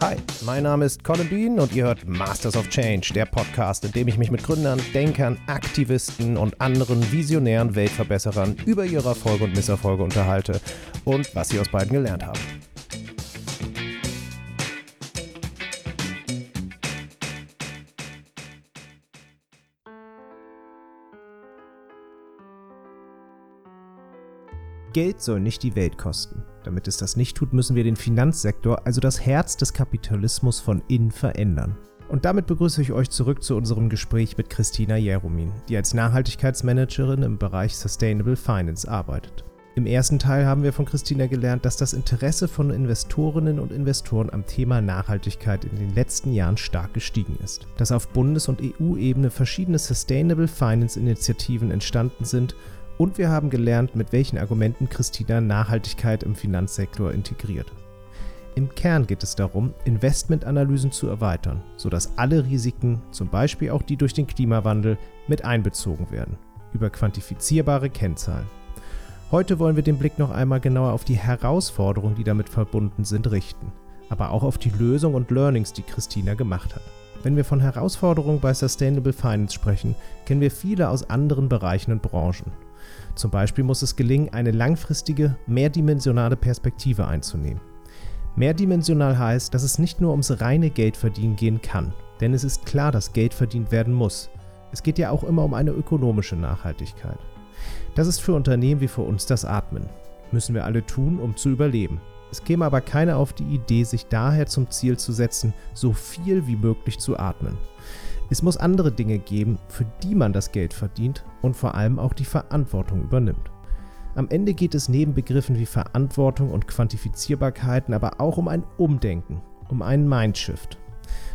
Hi, mein Name ist Colin Bean und ihr hört Masters of Change, der Podcast, in dem ich mich mit Gründern, Denkern, Aktivisten und anderen visionären Weltverbesserern über ihre Erfolge und Misserfolge unterhalte und was sie aus beiden gelernt haben. Geld soll nicht die Welt kosten. Damit es das nicht tut, müssen wir den Finanzsektor, also das Herz des Kapitalismus von innen verändern. Und damit begrüße ich euch zurück zu unserem Gespräch mit Christina Jeromin, die als Nachhaltigkeitsmanagerin im Bereich Sustainable Finance arbeitet. Im ersten Teil haben wir von Christina gelernt, dass das Interesse von Investorinnen und Investoren am Thema Nachhaltigkeit in den letzten Jahren stark gestiegen ist. Dass auf Bundes- und EU-Ebene verschiedene Sustainable Finance Initiativen entstanden sind und wir haben gelernt, mit welchen Argumenten Christina Nachhaltigkeit im Finanzsektor integriert. Im Kern geht es darum, Investmentanalysen zu erweitern, sodass alle Risiken, zum Beispiel auch die durch den Klimawandel, mit einbezogen werden, über quantifizierbare Kennzahlen. Heute wollen wir den Blick noch einmal genauer auf die Herausforderungen, die damit verbunden sind, richten, aber auch auf die Lösung und Learnings, die Christina gemacht hat. Wenn wir von Herausforderungen bei Sustainable Finance sprechen, kennen wir viele aus anderen Bereichen und Branchen. Zum Beispiel muss es gelingen, eine langfristige, mehrdimensionale Perspektive einzunehmen. Mehrdimensional heißt, dass es nicht nur ums reine Geldverdienen gehen kann, denn es ist klar, dass Geld verdient werden muss. Es geht ja auch immer um eine ökonomische Nachhaltigkeit. Das ist für Unternehmen wie für uns das Atmen. Müssen wir alle tun, um zu überleben. Es käme aber keiner auf die Idee, sich daher zum Ziel zu setzen, so viel wie möglich zu atmen. Es muss andere Dinge geben, für die man das Geld verdient und vor allem auch die Verantwortung übernimmt. Am Ende geht es neben Begriffen wie Verantwortung und Quantifizierbarkeiten aber auch um ein Umdenken, um einen Mindshift.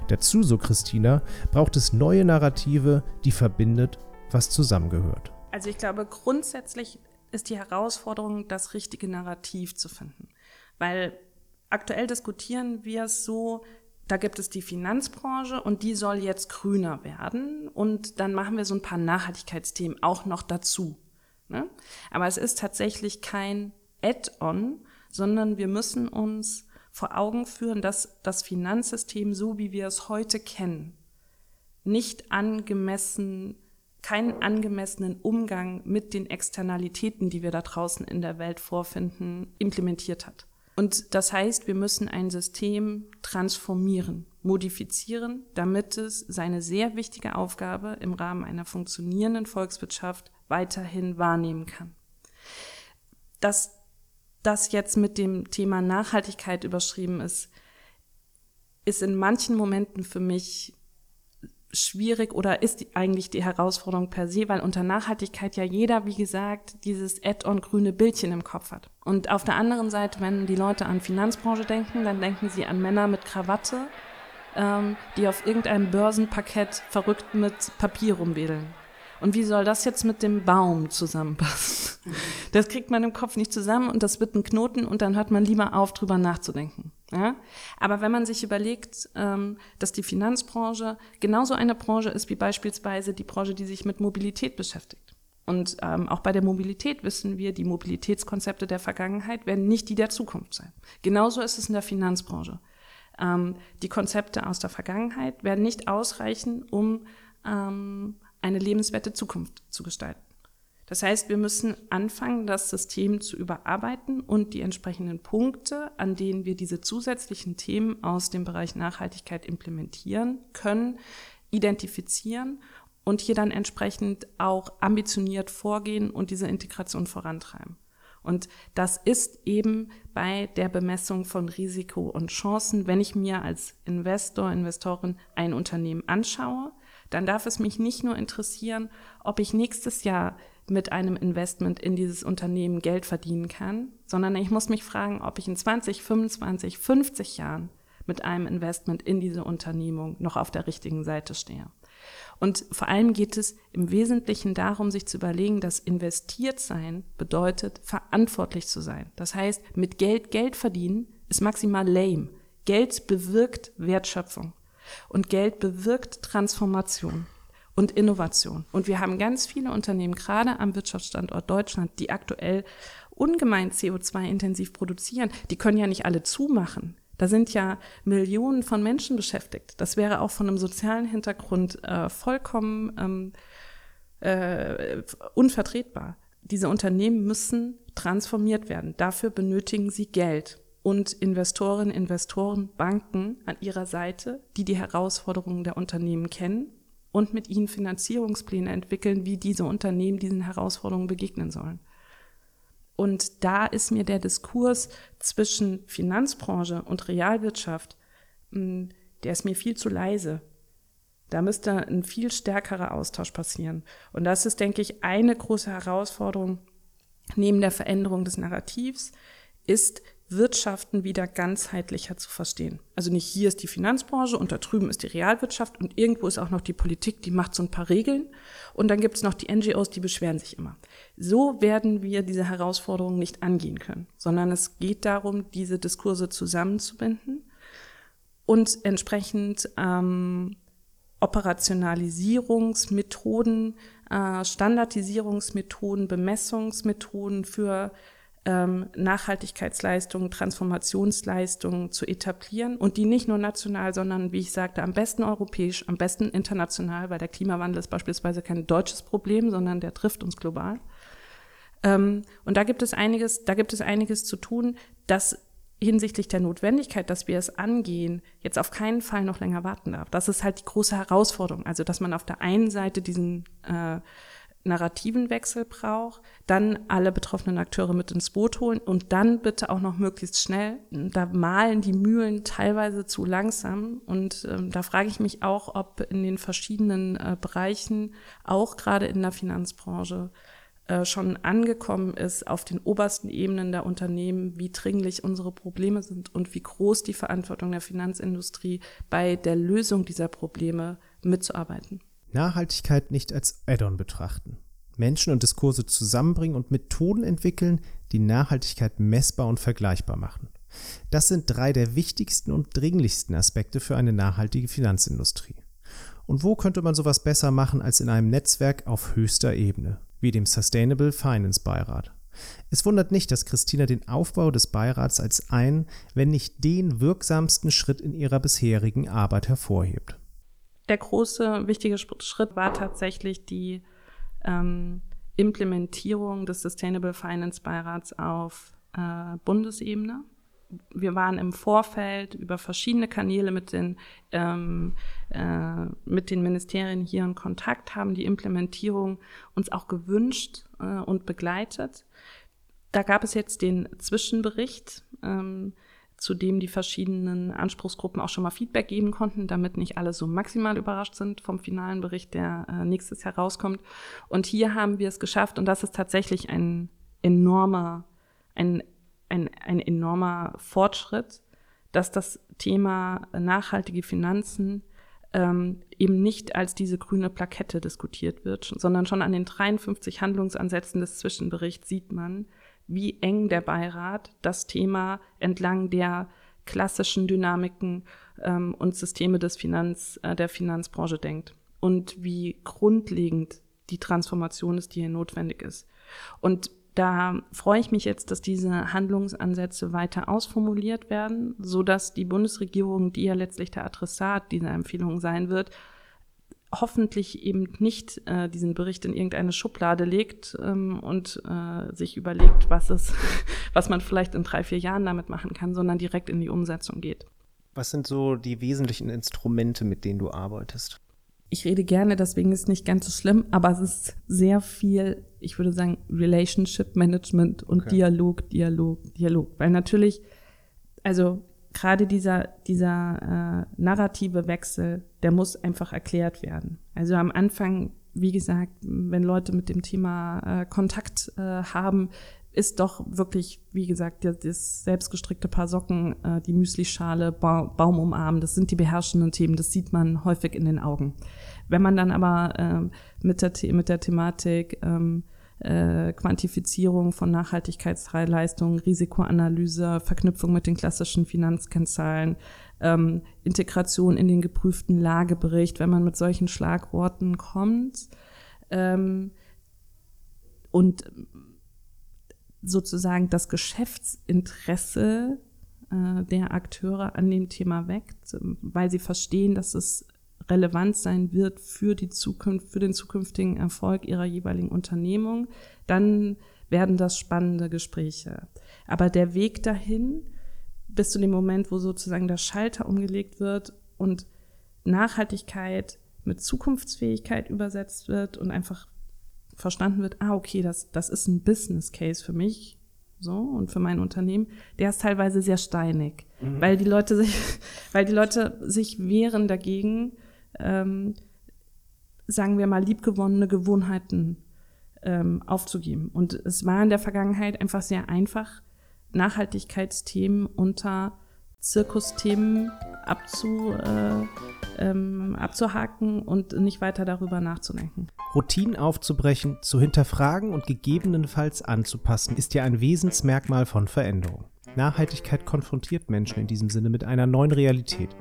Dazu, so Christina, braucht es neue Narrative, die verbindet, was zusammengehört. Also ich glaube, grundsätzlich ist die Herausforderung, das richtige Narrativ zu finden. Weil aktuell diskutieren wir es so, da gibt es die Finanzbranche und die soll jetzt grüner werden. Und dann machen wir so ein paar Nachhaltigkeitsthemen auch noch dazu. Ne? Aber es ist tatsächlich kein Add-on, sondern wir müssen uns vor Augen führen, dass das Finanzsystem, so wie wir es heute kennen, nicht angemessen, keinen angemessenen Umgang mit den Externalitäten, die wir da draußen in der Welt vorfinden, implementiert hat. Und das heißt, wir müssen ein System transformieren, modifizieren, damit es seine sehr wichtige Aufgabe im Rahmen einer funktionierenden Volkswirtschaft weiterhin wahrnehmen kann. Dass das jetzt mit dem Thema Nachhaltigkeit überschrieben ist, ist in manchen Momenten für mich schwierig oder ist die, eigentlich die Herausforderung per se, weil unter Nachhaltigkeit ja jeder, wie gesagt, dieses Add-on grüne Bildchen im Kopf hat. Und auf der anderen Seite, wenn die Leute an Finanzbranche denken, dann denken sie an Männer mit Krawatte, ähm, die auf irgendeinem Börsenparkett verrückt mit Papier rumwedeln. Und wie soll das jetzt mit dem Baum zusammenpassen? Das kriegt man im Kopf nicht zusammen und das wird ein Knoten und dann hört man lieber auf, drüber nachzudenken. Ja? Aber wenn man sich überlegt, ähm, dass die Finanzbranche genauso eine Branche ist wie beispielsweise die Branche, die sich mit Mobilität beschäftigt. Und ähm, auch bei der Mobilität wissen wir, die Mobilitätskonzepte der Vergangenheit werden nicht die der Zukunft sein. Genauso ist es in der Finanzbranche. Ähm, die Konzepte aus der Vergangenheit werden nicht ausreichen, um ähm, eine lebenswerte Zukunft zu gestalten. Das heißt, wir müssen anfangen, das System zu überarbeiten und die entsprechenden Punkte, an denen wir diese zusätzlichen Themen aus dem Bereich Nachhaltigkeit implementieren können, identifizieren und hier dann entsprechend auch ambitioniert vorgehen und diese Integration vorantreiben. Und das ist eben bei der Bemessung von Risiko und Chancen, wenn ich mir als Investor, Investorin ein Unternehmen anschaue, dann darf es mich nicht nur interessieren, ob ich nächstes Jahr mit einem Investment in dieses Unternehmen Geld verdienen kann, sondern ich muss mich fragen, ob ich in 20, 25, 50 Jahren mit einem Investment in diese Unternehmung noch auf der richtigen Seite stehe. Und vor allem geht es im Wesentlichen darum, sich zu überlegen, dass investiert sein bedeutet, verantwortlich zu sein. Das heißt, mit Geld Geld verdienen ist maximal lame. Geld bewirkt Wertschöpfung. Und Geld bewirkt Transformation und Innovation. Und wir haben ganz viele Unternehmen, gerade am Wirtschaftsstandort Deutschland, die aktuell ungemein CO2-intensiv produzieren. Die können ja nicht alle zumachen. Da sind ja Millionen von Menschen beschäftigt. Das wäre auch von einem sozialen Hintergrund äh, vollkommen ähm, äh, unvertretbar. Diese Unternehmen müssen transformiert werden. Dafür benötigen sie Geld und Investorinnen, Investoren, Banken an ihrer Seite, die die Herausforderungen der Unternehmen kennen und mit ihnen Finanzierungspläne entwickeln, wie diese Unternehmen diesen Herausforderungen begegnen sollen. Und da ist mir der Diskurs zwischen Finanzbranche und Realwirtschaft, hm, der ist mir viel zu leise. Da müsste ein viel stärkerer Austausch passieren. Und das ist, denke ich, eine große Herausforderung neben der Veränderung des Narrativs, ist Wirtschaften wieder ganzheitlicher zu verstehen. Also nicht hier ist die Finanzbranche und da drüben ist die Realwirtschaft und irgendwo ist auch noch die Politik, die macht so ein paar Regeln und dann gibt es noch die NGOs, die beschweren sich immer. So werden wir diese Herausforderungen nicht angehen können, sondern es geht darum, diese Diskurse zusammenzubinden und entsprechend ähm, Operationalisierungsmethoden, äh, Standardisierungsmethoden, Bemessungsmethoden für ähm, Nachhaltigkeitsleistungen, Transformationsleistungen zu etablieren und die nicht nur national, sondern wie ich sagte, am besten europäisch, am besten international, weil der Klimawandel ist beispielsweise kein deutsches Problem, sondern der trifft uns global. Ähm, und da gibt es einiges, da gibt es einiges zu tun, das hinsichtlich der Notwendigkeit, dass wir es angehen, jetzt auf keinen Fall noch länger warten darf. Das ist halt die große Herausforderung. Also, dass man auf der einen Seite diesen äh, narrativen Wechsel braucht, dann alle betroffenen Akteure mit ins Boot holen und dann bitte auch noch möglichst schnell. Da malen die Mühlen teilweise zu langsam und ähm, da frage ich mich auch, ob in den verschiedenen äh, Bereichen, auch gerade in der Finanzbranche, äh, schon angekommen ist auf den obersten Ebenen der Unternehmen, wie dringlich unsere Probleme sind und wie groß die Verantwortung der Finanzindustrie bei der Lösung dieser Probleme mitzuarbeiten. Nachhaltigkeit nicht als Add-on betrachten. Menschen und Diskurse zusammenbringen und Methoden entwickeln, die Nachhaltigkeit messbar und vergleichbar machen. Das sind drei der wichtigsten und dringlichsten Aspekte für eine nachhaltige Finanzindustrie. Und wo könnte man sowas besser machen als in einem Netzwerk auf höchster Ebene, wie dem Sustainable Finance Beirat? Es wundert nicht, dass Christina den Aufbau des Beirats als einen, wenn nicht den wirksamsten Schritt in ihrer bisherigen Arbeit hervorhebt der große, wichtige Schritt war tatsächlich die ähm, Implementierung des Sustainable Finance Beirats auf äh, Bundesebene. Wir waren im Vorfeld über verschiedene Kanäle mit den, ähm, äh, mit den Ministerien hier in Kontakt, haben die Implementierung uns auch gewünscht äh, und begleitet. Da gab es jetzt den Zwischenbericht. Ähm, zu dem die verschiedenen Anspruchsgruppen auch schon mal Feedback geben konnten, damit nicht alle so maximal überrascht sind vom finalen Bericht, der äh, nächstes Jahr rauskommt. Und hier haben wir es geschafft und das ist tatsächlich ein enormer, ein, ein, ein enormer Fortschritt, dass das Thema nachhaltige Finanzen ähm, eben nicht als diese grüne Plakette diskutiert wird, sondern schon an den 53 Handlungsansätzen des Zwischenberichts sieht man, wie eng der Beirat das Thema entlang der klassischen Dynamiken ähm, und Systeme des Finanz, äh, der Finanzbranche denkt und wie grundlegend die Transformation ist, die hier notwendig ist. Und da freue ich mich jetzt, dass diese Handlungsansätze weiter ausformuliert werden, so dass die Bundesregierung, die ja letztlich der Adressat dieser Empfehlung sein wird, hoffentlich eben nicht äh, diesen Bericht in irgendeine Schublade legt ähm, und äh, sich überlegt, was es, was man vielleicht in drei, vier Jahren damit machen kann, sondern direkt in die Umsetzung geht. Was sind so die wesentlichen Instrumente, mit denen du arbeitest? Ich rede gerne, deswegen ist es nicht ganz so schlimm, aber es ist sehr viel, ich würde sagen, Relationship Management und okay. Dialog, Dialog, Dialog. Weil natürlich, also gerade dieser, dieser äh, narrative Wechsel, der muss einfach erklärt werden. Also am Anfang, wie gesagt, wenn Leute mit dem Thema äh, Kontakt äh, haben, ist doch wirklich, wie gesagt, das, selbstgestrickte Paar Socken, äh, die Müslischale, ba Baum umarmen, das sind die beherrschenden Themen, das sieht man häufig in den Augen. Wenn man dann aber äh, mit, der, mit der Thematik ähm, äh, Quantifizierung von Nachhaltigkeitsleistungen, Risikoanalyse, Verknüpfung mit den klassischen Finanzkennzahlen, ähm, Integration in den geprüften Lagebericht, wenn man mit solchen Schlagworten kommt. Ähm, und sozusagen das Geschäftsinteresse äh, der Akteure an dem Thema weg, weil sie verstehen, dass es relevant sein wird für die Zukunft, für den zukünftigen Erfolg ihrer jeweiligen Unternehmung, dann werden das spannende Gespräche. Aber der Weg dahin, bis zu dem Moment, wo sozusagen der Schalter umgelegt wird und Nachhaltigkeit mit Zukunftsfähigkeit übersetzt wird und einfach verstanden wird, ah, okay, das, das ist ein Business Case für mich, so, und für mein Unternehmen, der ist teilweise sehr steinig, mhm. weil die Leute sich, weil die Leute sich wehren dagegen, ähm, sagen wir mal, liebgewonnene Gewohnheiten ähm, aufzugeben. Und es war in der Vergangenheit einfach sehr einfach, Nachhaltigkeitsthemen unter Zirkusthemen abzu, äh, ähm, abzuhaken und nicht weiter darüber nachzudenken. Routinen aufzubrechen, zu hinterfragen und gegebenenfalls anzupassen, ist ja ein Wesensmerkmal von Veränderung. Nachhaltigkeit konfrontiert Menschen in diesem Sinne mit einer neuen Realität,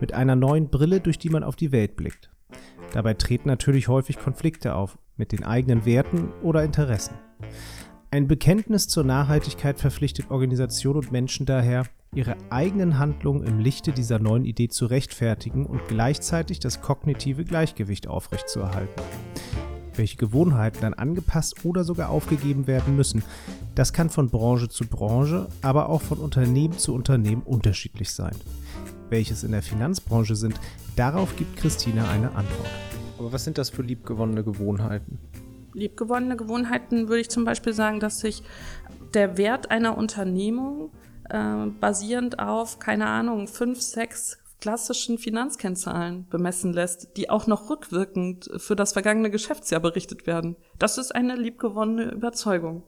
mit einer neuen Brille, durch die man auf die Welt blickt. Dabei treten natürlich häufig Konflikte auf mit den eigenen Werten oder Interessen. Ein Bekenntnis zur Nachhaltigkeit verpflichtet Organisationen und Menschen daher, ihre eigenen Handlungen im Lichte dieser neuen Idee zu rechtfertigen und gleichzeitig das kognitive Gleichgewicht aufrechtzuerhalten. Welche Gewohnheiten dann angepasst oder sogar aufgegeben werden müssen, das kann von Branche zu Branche, aber auch von Unternehmen zu Unternehmen unterschiedlich sein. Welches in der Finanzbranche sind, darauf gibt Christina eine Antwort. Aber was sind das für liebgewonnene Gewohnheiten? Liebgewonnene Gewohnheiten würde ich zum Beispiel sagen, dass sich der Wert einer Unternehmung äh, basierend auf, keine Ahnung, fünf, sechs klassischen Finanzkennzahlen bemessen lässt, die auch noch rückwirkend für das vergangene Geschäftsjahr berichtet werden. Das ist eine liebgewonnene Überzeugung.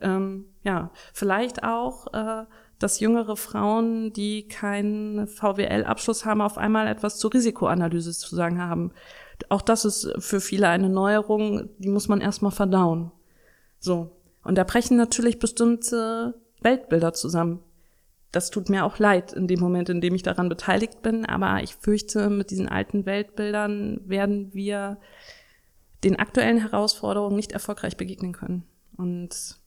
Ähm, ja, vielleicht auch, äh, dass jüngere Frauen, die keinen VWL-Abschluss haben, auf einmal etwas zur Risikoanalyse zu sagen haben. Auch das ist für viele eine Neuerung, die muss man erstmal verdauen. So. Und da brechen natürlich bestimmte Weltbilder zusammen. Das tut mir auch leid in dem Moment, in dem ich daran beteiligt bin, aber ich fürchte, mit diesen alten Weltbildern werden wir den aktuellen Herausforderungen nicht erfolgreich begegnen können. Und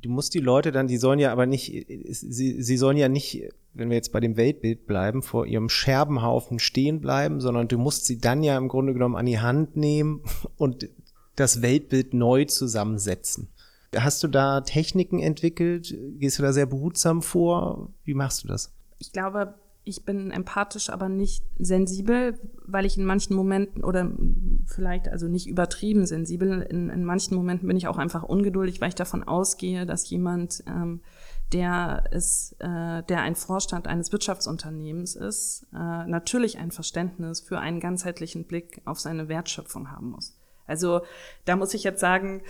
du musst die Leute dann, die sollen ja aber nicht, sie, sie sollen ja nicht, wenn wir jetzt bei dem Weltbild bleiben, vor ihrem Scherbenhaufen stehen bleiben, sondern du musst sie dann ja im Grunde genommen an die Hand nehmen und das Weltbild neu zusammensetzen. Hast du da Techniken entwickelt? Gehst du da sehr behutsam vor? Wie machst du das? Ich glaube, ich bin empathisch, aber nicht sensibel, weil ich in manchen Momenten oder vielleicht also nicht übertrieben sensibel, in, in manchen Momenten bin ich auch einfach ungeduldig, weil ich davon ausgehe, dass jemand, ähm, der ist, äh, der ein Vorstand eines Wirtschaftsunternehmens ist, äh, natürlich ein Verständnis für einen ganzheitlichen Blick auf seine Wertschöpfung haben muss. Also da muss ich jetzt sagen,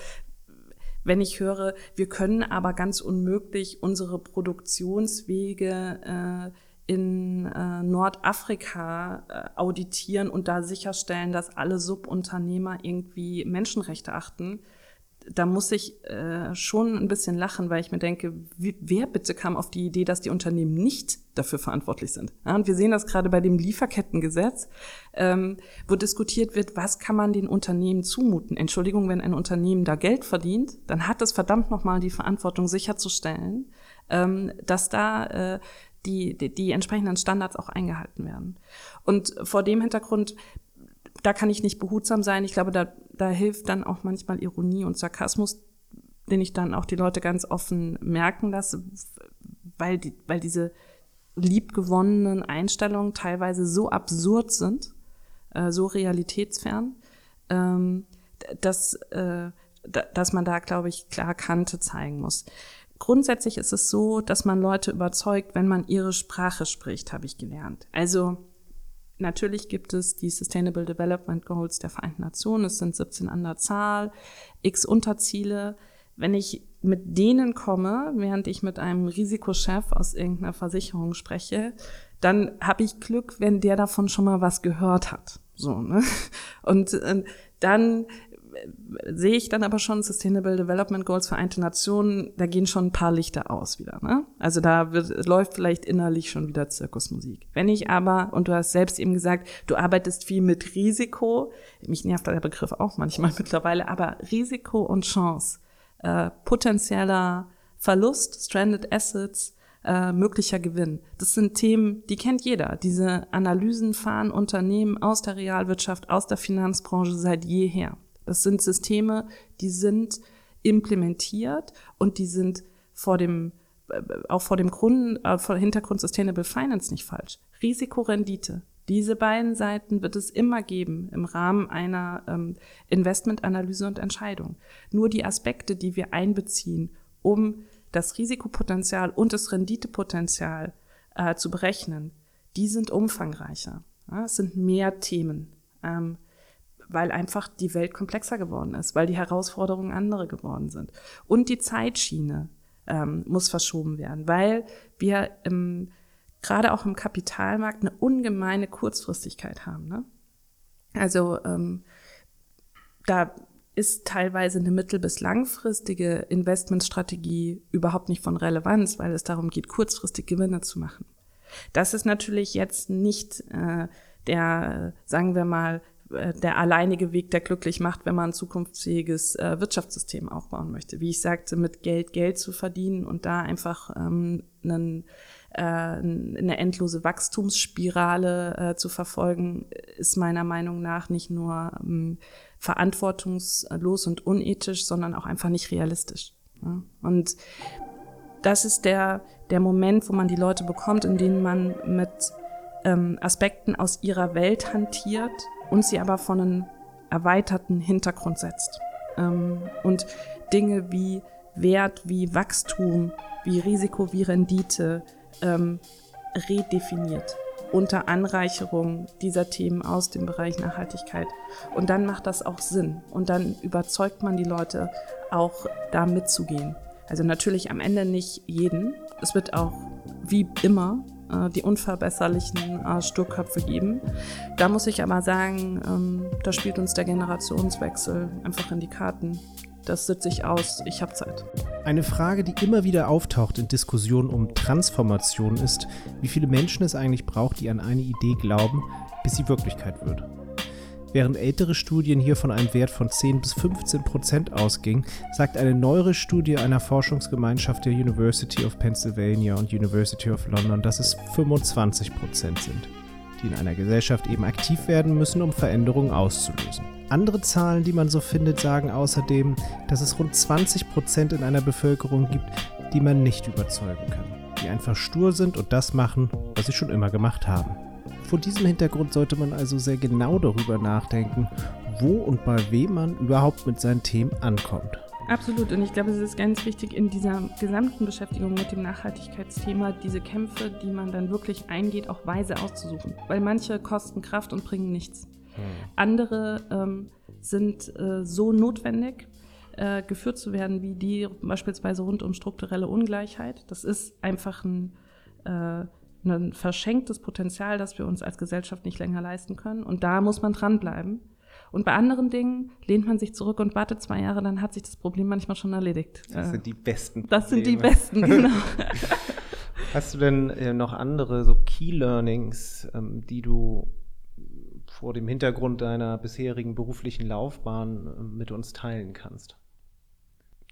wenn ich höre, wir können aber ganz unmöglich unsere Produktionswege äh, in äh, Nordafrika äh, auditieren und da sicherstellen, dass alle Subunternehmer irgendwie Menschenrechte achten, da muss ich äh, schon ein bisschen lachen, weil ich mir denke, wie, wer bitte kam auf die Idee, dass die Unternehmen nicht dafür verantwortlich sind? Ja, und wir sehen das gerade bei dem Lieferkettengesetz, ähm, wo diskutiert wird, was kann man den Unternehmen zumuten? Entschuldigung, wenn ein Unternehmen da Geld verdient, dann hat es verdammt nochmal die Verantwortung sicherzustellen, ähm, dass da äh, die, die, die entsprechenden Standards auch eingehalten werden. Und vor dem Hintergrund da kann ich nicht behutsam sein. Ich glaube, da, da hilft dann auch manchmal Ironie und Sarkasmus, den ich dann auch die Leute ganz offen merken lasse, weil, die, weil diese liebgewonnenen Einstellungen teilweise so absurd sind, äh, so realitätsfern, ähm, dass, äh, dass man da, glaube ich, klar Kante zeigen muss. Grundsätzlich ist es so, dass man Leute überzeugt, wenn man ihre Sprache spricht, habe ich gelernt. Also Natürlich gibt es die Sustainable Development Goals der Vereinten Nationen. Es sind 17 an der Zahl, x Unterziele. Wenn ich mit denen komme, während ich mit einem Risikochef aus irgendeiner Versicherung spreche, dann habe ich Glück, wenn der davon schon mal was gehört hat. So, ne? Und äh, dann sehe ich dann aber schon Sustainable Development Goals Vereinte Nationen, da gehen schon ein paar Lichter aus wieder. Ne? Also da wird, läuft vielleicht innerlich schon wieder Zirkusmusik. Wenn ich aber, und du hast selbst eben gesagt, du arbeitest viel mit Risiko, mich nervt der Begriff auch manchmal mittlerweile, aber Risiko und Chance, äh, potenzieller Verlust, Stranded Assets, äh, möglicher Gewinn. Das sind Themen, die kennt jeder. Diese Analysen fahren Unternehmen aus der Realwirtschaft, aus der Finanzbranche seit jeher. Das sind Systeme, die sind implementiert und die sind vor dem äh, auch vor dem Grund, äh, vor Hintergrund Sustainable Finance nicht falsch. Risikorendite. Diese beiden Seiten wird es immer geben im Rahmen einer ähm, Investmentanalyse und Entscheidung. Nur die Aspekte, die wir einbeziehen, um das Risikopotenzial und das Renditepotenzial äh, zu berechnen, die sind umfangreicher. Ja, es sind mehr Themen, ähm, weil einfach die Welt komplexer geworden ist, weil die Herausforderungen andere geworden sind. Und die Zeitschiene ähm, muss verschoben werden, weil wir im, gerade auch im Kapitalmarkt eine ungemeine Kurzfristigkeit haben. Ne? Also ähm, da ist teilweise eine mittel- bis langfristige Investmentstrategie überhaupt nicht von Relevanz, weil es darum geht, kurzfristig Gewinne zu machen. Das ist natürlich jetzt nicht äh, der, sagen wir mal, der alleinige Weg, der glücklich macht, wenn man ein zukunftsfähiges äh, Wirtschaftssystem aufbauen möchte. Wie ich sagte, mit Geld Geld zu verdienen und da einfach ähm, einen, äh, eine endlose Wachstumsspirale äh, zu verfolgen, ist meiner Meinung nach nicht nur ähm, verantwortungslos und unethisch, sondern auch einfach nicht realistisch. Ja? Und das ist der, der Moment, wo man die Leute bekommt, in denen man mit ähm, Aspekten aus ihrer Welt hantiert und sie aber von einem erweiterten Hintergrund setzt. Ähm, und Dinge wie Wert, wie Wachstum, wie Risiko, wie Rendite ähm, redefiniert unter Anreicherung dieser Themen aus dem Bereich Nachhaltigkeit. Und dann macht das auch Sinn. Und dann überzeugt man die Leute auch da mitzugehen. Also natürlich am Ende nicht jeden. Es wird auch wie immer äh, die unverbesserlichen äh, Sturköpfe geben. Da muss ich aber sagen, ähm, da spielt uns der Generationswechsel einfach in die Karten. Das sitze ich aus, ich habe Zeit. Eine Frage, die immer wieder auftaucht in Diskussionen um Transformation ist, wie viele Menschen es eigentlich braucht, die an eine Idee glauben, bis sie Wirklichkeit wird. Während ältere Studien hier von einem Wert von 10 bis 15 Prozent ausgingen, sagt eine neuere Studie einer Forschungsgemeinschaft der University of Pennsylvania und University of London, dass es 25 Prozent sind, die in einer Gesellschaft eben aktiv werden müssen, um Veränderungen auszulösen. Andere Zahlen, die man so findet, sagen außerdem, dass es rund 20 Prozent in einer Bevölkerung gibt, die man nicht überzeugen kann, die einfach stur sind und das machen, was sie schon immer gemacht haben. Vor diesem Hintergrund sollte man also sehr genau darüber nachdenken, wo und bei wem man überhaupt mit seinen Themen ankommt. Absolut. Und ich glaube, es ist ganz wichtig in dieser gesamten Beschäftigung mit dem Nachhaltigkeitsthema, diese Kämpfe, die man dann wirklich eingeht, auch weise auszusuchen. Weil manche kosten Kraft und bringen nichts. Hm. Andere ähm, sind äh, so notwendig, äh, geführt zu werden, wie die beispielsweise rund um strukturelle Ungleichheit. Das ist einfach ein äh, ein verschenktes Potenzial, das wir uns als Gesellschaft nicht länger leisten können. Und da muss man dranbleiben. Und bei anderen Dingen lehnt man sich zurück und wartet zwei Jahre, dann hat sich das Problem manchmal schon erledigt. Das sind die besten. Das Probleme. sind die besten, genau. Hast du denn äh, noch andere so Key Learnings, ähm, die du vor dem Hintergrund deiner bisherigen beruflichen Laufbahn äh, mit uns teilen kannst?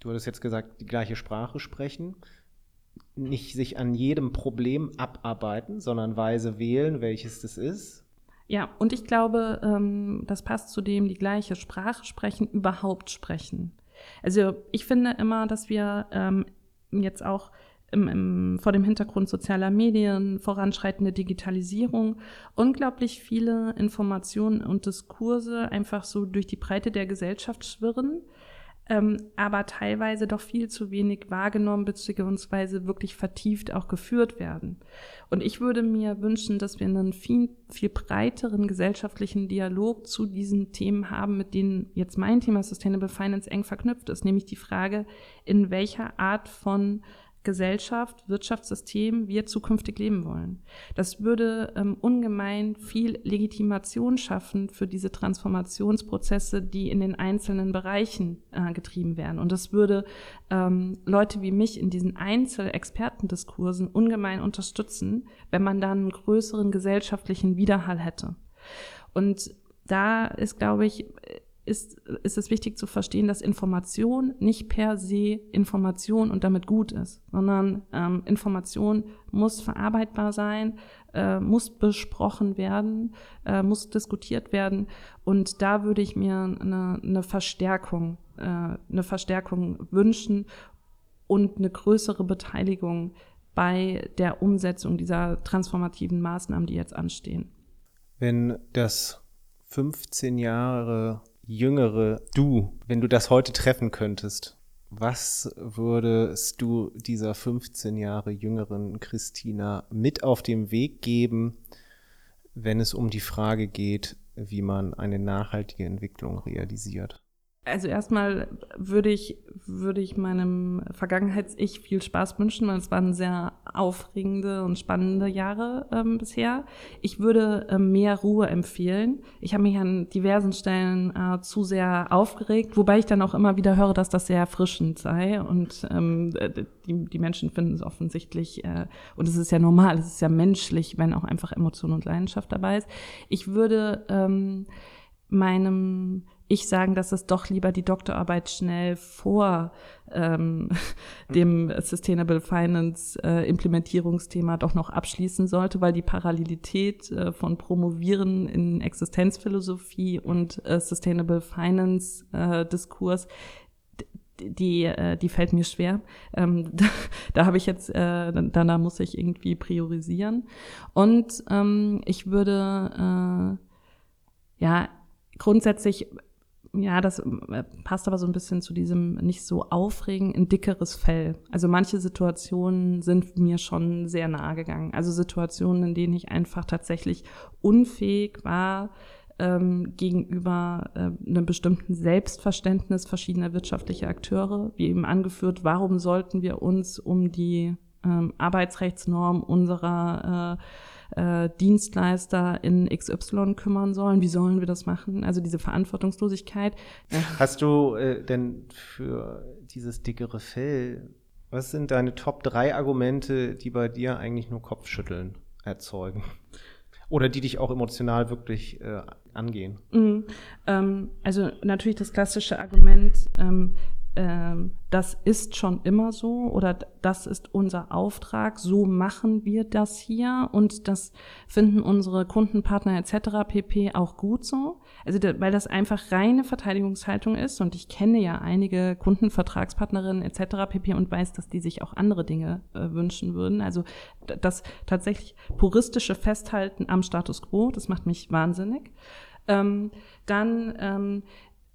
Du hattest jetzt gesagt, die gleiche Sprache sprechen nicht sich an jedem Problem abarbeiten, sondern weise wählen, welches das ist. Ja, und ich glaube, ähm, das passt zu dem, die gleiche Sprache sprechen, überhaupt sprechen. Also ich finde immer, dass wir ähm, jetzt auch im, im, vor dem Hintergrund sozialer Medien, voranschreitende Digitalisierung, unglaublich viele Informationen und Diskurse einfach so durch die Breite der Gesellschaft schwirren ähm, aber teilweise doch viel zu wenig wahrgenommen beziehungsweise wirklich vertieft auch geführt werden. Und ich würde mir wünschen, dass wir einen viel, viel breiteren gesellschaftlichen Dialog zu diesen Themen haben, mit denen jetzt mein Thema Sustainable Finance eng verknüpft ist, nämlich die Frage, in welcher Art von Gesellschaft, Wirtschaftssystem wir zukünftig leben wollen. Das würde ähm, ungemein viel Legitimation schaffen für diese Transformationsprozesse, die in den einzelnen Bereichen äh, getrieben werden. Und das würde ähm, Leute wie mich in diesen Einzelexpertendiskursen ungemein unterstützen, wenn man dann einen größeren gesellschaftlichen Widerhall hätte. Und da ist, glaube ich, ist, ist es wichtig zu verstehen, dass Information nicht per se Information und damit gut ist, sondern ähm, Information muss verarbeitbar sein, äh, muss besprochen werden, äh, muss diskutiert werden. Und da würde ich mir eine, eine Verstärkung, äh, eine Verstärkung wünschen und eine größere Beteiligung bei der Umsetzung dieser transformativen Maßnahmen, die jetzt anstehen. Wenn das 15 Jahre jüngere du, wenn du das heute treffen könntest, was würdest du dieser 15 Jahre jüngeren Christina mit auf den Weg geben, wenn es um die Frage geht, wie man eine nachhaltige Entwicklung realisiert? Also erstmal würde ich, würde ich meinem Vergangenheits-Ich viel Spaß wünschen, weil es waren sehr aufregende und spannende Jahre ähm, bisher. Ich würde ähm, mehr Ruhe empfehlen. Ich habe mich an diversen Stellen äh, zu sehr aufgeregt, wobei ich dann auch immer wieder höre, dass das sehr erfrischend sei. Und ähm, die, die Menschen finden es offensichtlich, äh, und es ist ja normal, es ist ja menschlich, wenn auch einfach Emotion und Leidenschaft dabei ist. Ich würde ähm, meinem ich sagen, dass es doch lieber die Doktorarbeit schnell vor ähm, dem Sustainable Finance äh, Implementierungsthema doch noch abschließen sollte, weil die Parallelität äh, von Promovieren in Existenzphilosophie und äh, Sustainable Finance äh, Diskurs die, äh, die fällt mir schwer. Ähm, da da habe ich jetzt, äh, da muss ich irgendwie priorisieren. Und ähm, ich würde, äh, ja, grundsätzlich ja, das äh, passt aber so ein bisschen zu diesem nicht so aufregen, ein dickeres Fell. Also manche Situationen sind mir schon sehr nahe gegangen. Also Situationen, in denen ich einfach tatsächlich unfähig war, ähm, gegenüber äh, einem bestimmten Selbstverständnis verschiedener wirtschaftlicher Akteure, wie eben angeführt, warum sollten wir uns um die ähm, Arbeitsrechtsnorm unserer äh, äh, Dienstleister in XY kümmern sollen. Wie sollen wir das machen? Also diese Verantwortungslosigkeit. Hast du äh, denn für dieses dickere Fell, was sind deine Top drei Argumente, die bei dir eigentlich nur Kopfschütteln erzeugen? Oder die dich auch emotional wirklich äh, angehen? Mm, ähm, also natürlich das klassische Argument, ähm, ähm, das ist schon immer so oder das ist unser Auftrag, so machen wir das hier und das finden unsere Kundenpartner etc. pp. auch gut so. Also weil das einfach reine Verteidigungshaltung ist und ich kenne ja einige Kundenvertragspartnerinnen etc. pp. und weiß, dass die sich auch andere Dinge äh, wünschen würden. Also das tatsächlich puristische Festhalten am Status quo, das macht mich wahnsinnig. Ähm, dann, ähm,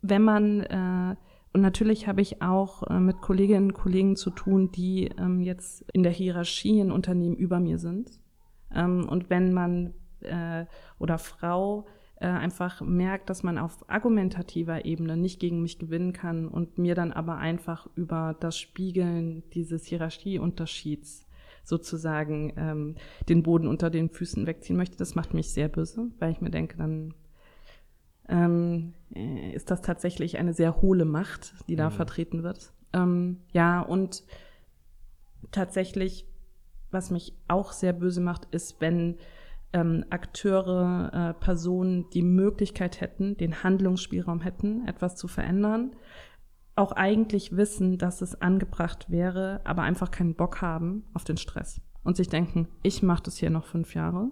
wenn man äh, und natürlich habe ich auch äh, mit Kolleginnen und Kollegen zu tun, die ähm, jetzt in der Hierarchie in Unternehmen über mir sind. Ähm, und wenn man äh, oder Frau äh, einfach merkt, dass man auf argumentativer Ebene nicht gegen mich gewinnen kann und mir dann aber einfach über das Spiegeln dieses Hierarchieunterschieds sozusagen ähm, den Boden unter den Füßen wegziehen möchte, das macht mich sehr böse, weil ich mir denke, dann ähm, äh, ist das tatsächlich eine sehr hohle Macht, die da mhm. vertreten wird. Ähm, ja, und tatsächlich, was mich auch sehr böse macht, ist, wenn ähm, Akteure, äh, Personen die Möglichkeit hätten, den Handlungsspielraum hätten, etwas zu verändern, auch eigentlich wissen, dass es angebracht wäre, aber einfach keinen Bock haben auf den Stress und sich denken, ich mache das hier noch fünf Jahre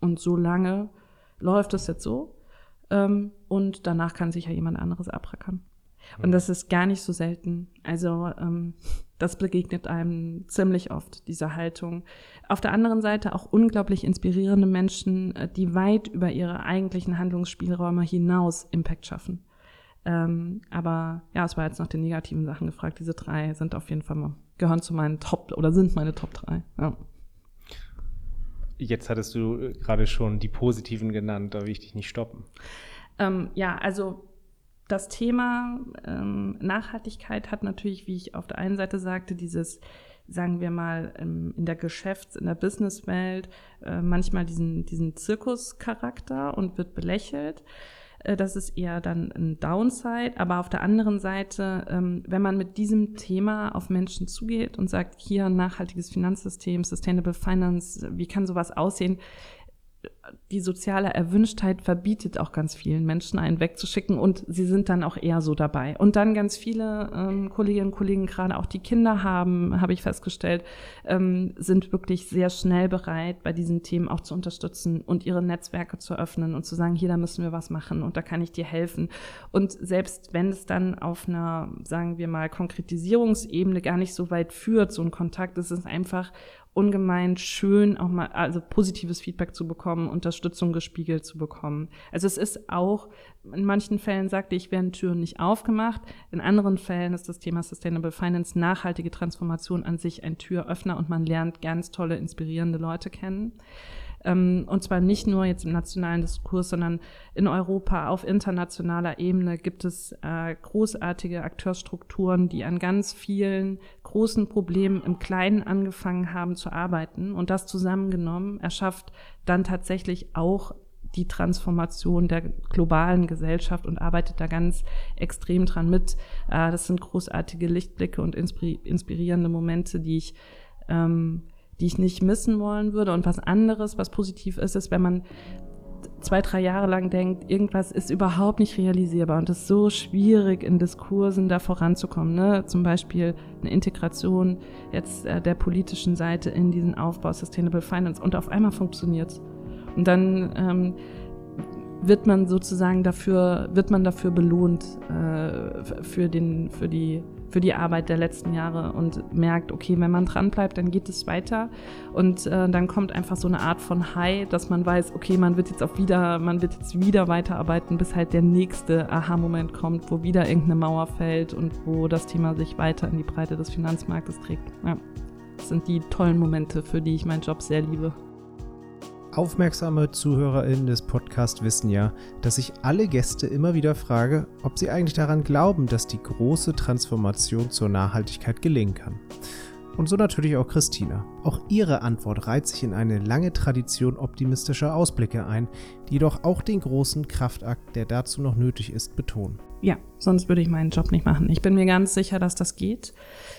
und so lange läuft es jetzt so ähm, und danach kann sich ja jemand anderes abrackern. Und das ist gar nicht so selten. Also ähm, das begegnet einem ziemlich oft, diese Haltung. Auf der anderen Seite auch unglaublich inspirierende Menschen, äh, die weit über ihre eigentlichen Handlungsspielräume hinaus Impact schaffen. Ähm, aber ja, es war jetzt nach den negativen Sachen gefragt. Diese drei sind auf jeden Fall mal, gehören zu meinen Top oder sind meine Top drei. Ja. Jetzt hattest du äh, gerade schon die positiven genannt, da will ich dich nicht stoppen. Ähm, ja, also das Thema ähm, Nachhaltigkeit hat natürlich, wie ich auf der einen Seite sagte, dieses, sagen wir mal, in der Geschäfts-, in der Businesswelt äh, manchmal diesen, diesen Zirkuscharakter und wird belächelt. Äh, das ist eher dann ein Downside. Aber auf der anderen Seite, ähm, wenn man mit diesem Thema auf Menschen zugeht und sagt, hier nachhaltiges Finanzsystem, Sustainable Finance, wie kann sowas aussehen, die soziale Erwünschtheit verbietet auch ganz vielen Menschen, einen wegzuschicken und sie sind dann auch eher so dabei. Und dann ganz viele ähm, Kolleginnen und Kollegen, gerade auch die Kinder haben, habe ich festgestellt, ähm, sind wirklich sehr schnell bereit, bei diesen Themen auch zu unterstützen und ihre Netzwerke zu öffnen und zu sagen, hier, da müssen wir was machen und da kann ich dir helfen. Und selbst wenn es dann auf einer, sagen wir mal, Konkretisierungsebene gar nicht so weit führt, so ein Kontakt, ist es einfach ungemein schön, auch mal also positives Feedback zu bekommen, Unterstützung gespiegelt zu bekommen. Also es ist auch, in manchen Fällen sagte ich, werden Türen nicht aufgemacht. In anderen Fällen ist das Thema Sustainable Finance, nachhaltige Transformation an sich ein Türöffner und man lernt ganz tolle, inspirierende Leute kennen. Ähm, und zwar nicht nur jetzt im nationalen Diskurs, sondern in Europa auf internationaler Ebene gibt es äh, großartige Akteurstrukturen, die an ganz vielen großen Problemen im Kleinen angefangen haben zu arbeiten. Und das zusammengenommen erschafft dann tatsächlich auch die Transformation der globalen Gesellschaft und arbeitet da ganz extrem dran mit. Äh, das sind großartige Lichtblicke und inspirierende Momente, die ich ähm, die ich nicht missen wollen würde. Und was anderes, was positiv ist, ist, wenn man zwei, drei Jahre lang denkt, irgendwas ist überhaupt nicht realisierbar und es ist so schwierig in Diskursen da voranzukommen. Ne? Zum Beispiel eine Integration jetzt äh, der politischen Seite in diesen Aufbau Sustainable Finance und auf einmal funktioniert Und dann ähm, wird man sozusagen dafür, wird man dafür belohnt äh, für den, für die für die Arbeit der letzten Jahre und merkt, okay, wenn man dran bleibt, dann geht es weiter und äh, dann kommt einfach so eine Art von High, dass man weiß, okay, man wird jetzt auch wieder, man wird jetzt wieder weiterarbeiten, bis halt der nächste Aha-Moment kommt, wo wieder irgendeine Mauer fällt und wo das Thema sich weiter in die Breite des Finanzmarktes trägt. Ja, das sind die tollen Momente, für die ich meinen Job sehr liebe. Aufmerksame ZuhörerInnen des Podcasts wissen ja, dass ich alle Gäste immer wieder frage, ob sie eigentlich daran glauben, dass die große Transformation zur Nachhaltigkeit gelingen kann. Und so natürlich auch Christina. Auch ihre Antwort reiht sich in eine lange Tradition optimistischer Ausblicke ein, die jedoch auch den großen Kraftakt, der dazu noch nötig ist, betonen. Ja, sonst würde ich meinen Job nicht machen. Ich bin mir ganz sicher, dass das geht.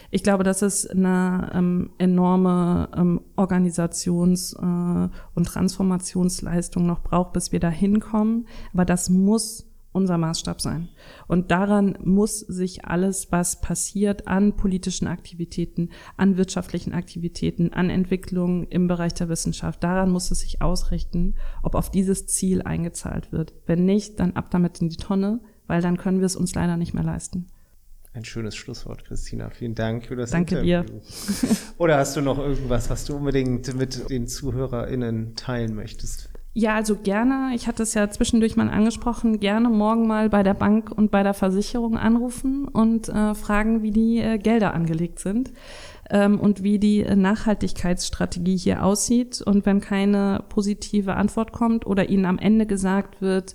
Ich glaube, dass es eine ähm, enorme ähm, Organisations- äh, und Transformationsleistung noch braucht, bis wir da hinkommen. Aber das muss unser Maßstab sein. Und daran muss sich alles, was passiert an politischen Aktivitäten, an wirtschaftlichen Aktivitäten, an Entwicklungen im Bereich der Wissenschaft, daran muss es sich ausrichten, ob auf dieses Ziel eingezahlt wird. Wenn nicht, dann ab damit in die Tonne, weil dann können wir es uns leider nicht mehr leisten. Ein schönes Schlusswort, Christina. Vielen Dank für das Danke Interview. dir. Oder hast du noch irgendwas, was du unbedingt mit den ZuhörerInnen teilen möchtest? Ja, also gerne. Ich hatte es ja zwischendurch mal angesprochen. Gerne morgen mal bei der Bank und bei der Versicherung anrufen und äh, fragen, wie die äh, Gelder angelegt sind ähm, und wie die Nachhaltigkeitsstrategie hier aussieht. Und wenn keine positive Antwort kommt oder ihnen am Ende gesagt wird,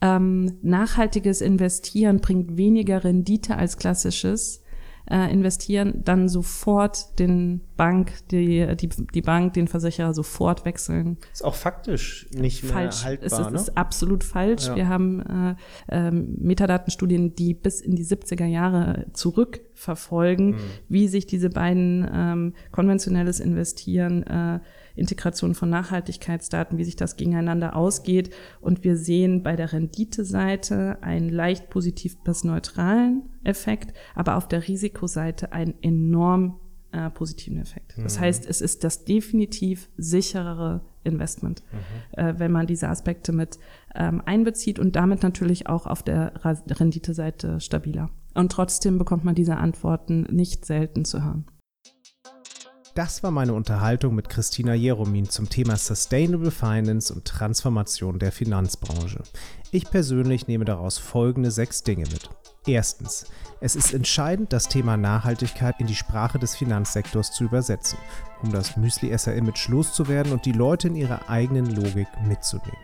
ähm, nachhaltiges Investieren bringt weniger Rendite als klassisches, äh, investieren, dann sofort den Bank, die, die, die Bank, den Versicherer sofort wechseln. Ist auch faktisch nicht mehr falsch. haltbar. Es ist, ne? ist absolut falsch. Ja. Wir haben äh, äh, Metadatenstudien, die bis in die 70er Jahre zurückverfolgen, Mhm. wie sich diese beiden ähm, konventionelles Investieren äh, Integration von Nachhaltigkeitsdaten, wie sich das gegeneinander ausgeht. Und wir sehen bei der Renditeseite einen leicht positiv bis neutralen Effekt, aber auf der Risikoseite einen enorm äh, positiven Effekt. Das heißt, es ist das definitiv sicherere Investment, äh, wenn man diese Aspekte mit ähm, einbezieht und damit natürlich auch auf der Renditeseite stabiler. Und trotzdem bekommt man diese Antworten nicht selten zu hören. Das war meine Unterhaltung mit Christina Jeromin zum Thema Sustainable Finance und Transformation der Finanzbranche. Ich persönlich nehme daraus folgende sechs Dinge mit. Erstens, es ist entscheidend, das Thema Nachhaltigkeit in die Sprache des Finanzsektors zu übersetzen, um das Müsli-Esser-Image loszuwerden und die Leute in ihrer eigenen Logik mitzunehmen.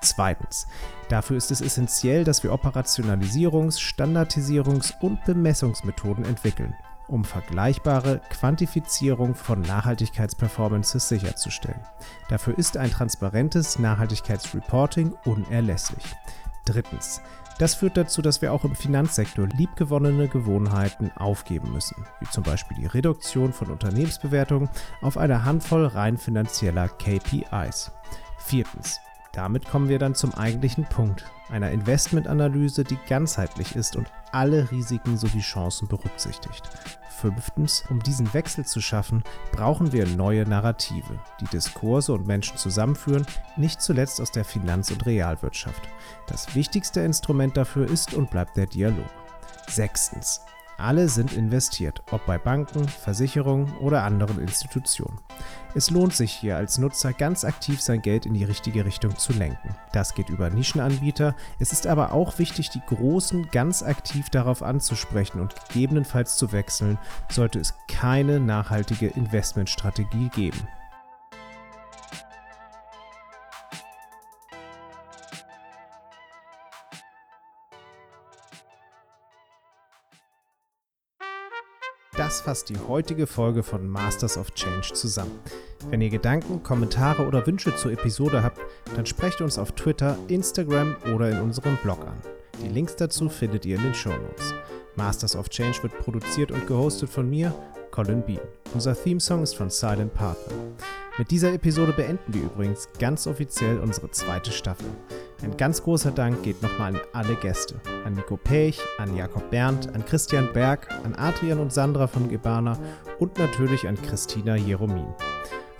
Zweitens, dafür ist es essentiell, dass wir Operationalisierungs-, Standardisierungs- und Bemessungsmethoden entwickeln, um vergleichbare Quantifizierung von Nachhaltigkeitsperformances sicherzustellen. Dafür ist ein transparentes Nachhaltigkeitsreporting unerlässlich. Drittens, das führt dazu, dass wir auch im Finanzsektor liebgewonnene Gewohnheiten aufgeben müssen, wie zum Beispiel die Reduktion von Unternehmensbewertungen auf eine Handvoll rein finanzieller KPIs. Viertens. Damit kommen wir dann zum eigentlichen Punkt, einer Investmentanalyse, die ganzheitlich ist und alle Risiken sowie Chancen berücksichtigt. Fünftens, um diesen Wechsel zu schaffen, brauchen wir neue Narrative, die Diskurse und Menschen zusammenführen, nicht zuletzt aus der Finanz- und Realwirtschaft. Das wichtigste Instrument dafür ist und bleibt der Dialog. Sechstens, alle sind investiert, ob bei Banken, Versicherungen oder anderen Institutionen. Es lohnt sich hier als Nutzer ganz aktiv sein Geld in die richtige Richtung zu lenken. Das geht über Nischenanbieter. Es ist aber auch wichtig, die Großen ganz aktiv darauf anzusprechen und gegebenenfalls zu wechseln, sollte es keine nachhaltige Investmentstrategie geben. Das fasst die heutige Folge von Masters of Change zusammen. Wenn ihr Gedanken, Kommentare oder Wünsche zur Episode habt, dann sprecht uns auf Twitter, Instagram oder in unserem Blog an. Die Links dazu findet ihr in den Show Notes. Masters of Change wird produziert und gehostet von mir, Colin Bean. Unser Theme-Song ist von Silent Partner. Mit dieser Episode beenden wir übrigens ganz offiziell unsere zweite Staffel. Ein ganz großer Dank geht nochmal an alle Gäste. An Nico Pech, an Jakob Berndt, an Christian Berg, an Adrian und Sandra von Gebana und natürlich an Christina Jeromin.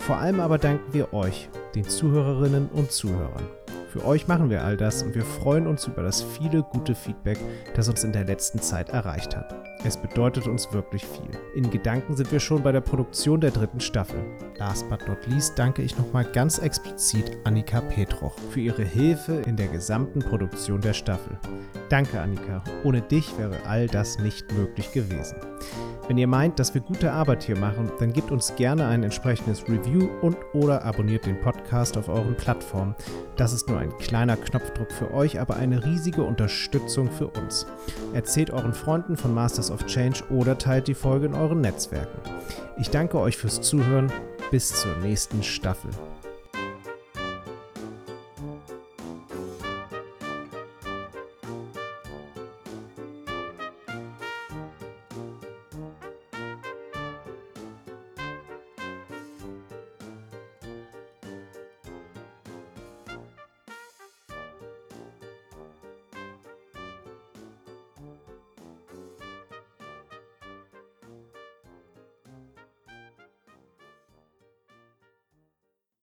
Vor allem aber danken wir euch, den Zuhörerinnen und Zuhörern. Für euch machen wir all das und wir freuen uns über das viele gute Feedback, das uns in der letzten Zeit erreicht hat. Es bedeutet uns wirklich viel. In Gedanken sind wir schon bei der Produktion der dritten Staffel. Last but not least danke ich nochmal ganz explizit Annika Petroch für ihre Hilfe in der gesamten Produktion der Staffel. Danke Annika, ohne dich wäre all das nicht möglich gewesen. Wenn ihr meint, dass wir gute Arbeit hier machen, dann gebt uns gerne ein entsprechendes Review und oder abonniert den Podcast auf euren Plattformen. Das ist nur ein kleiner Knopfdruck für euch, aber eine riesige Unterstützung für uns. Erzählt euren Freunden von Masters of Change oder teilt die Folge in euren Netzwerken. Ich danke euch fürs Zuhören. Bis zur nächsten Staffel.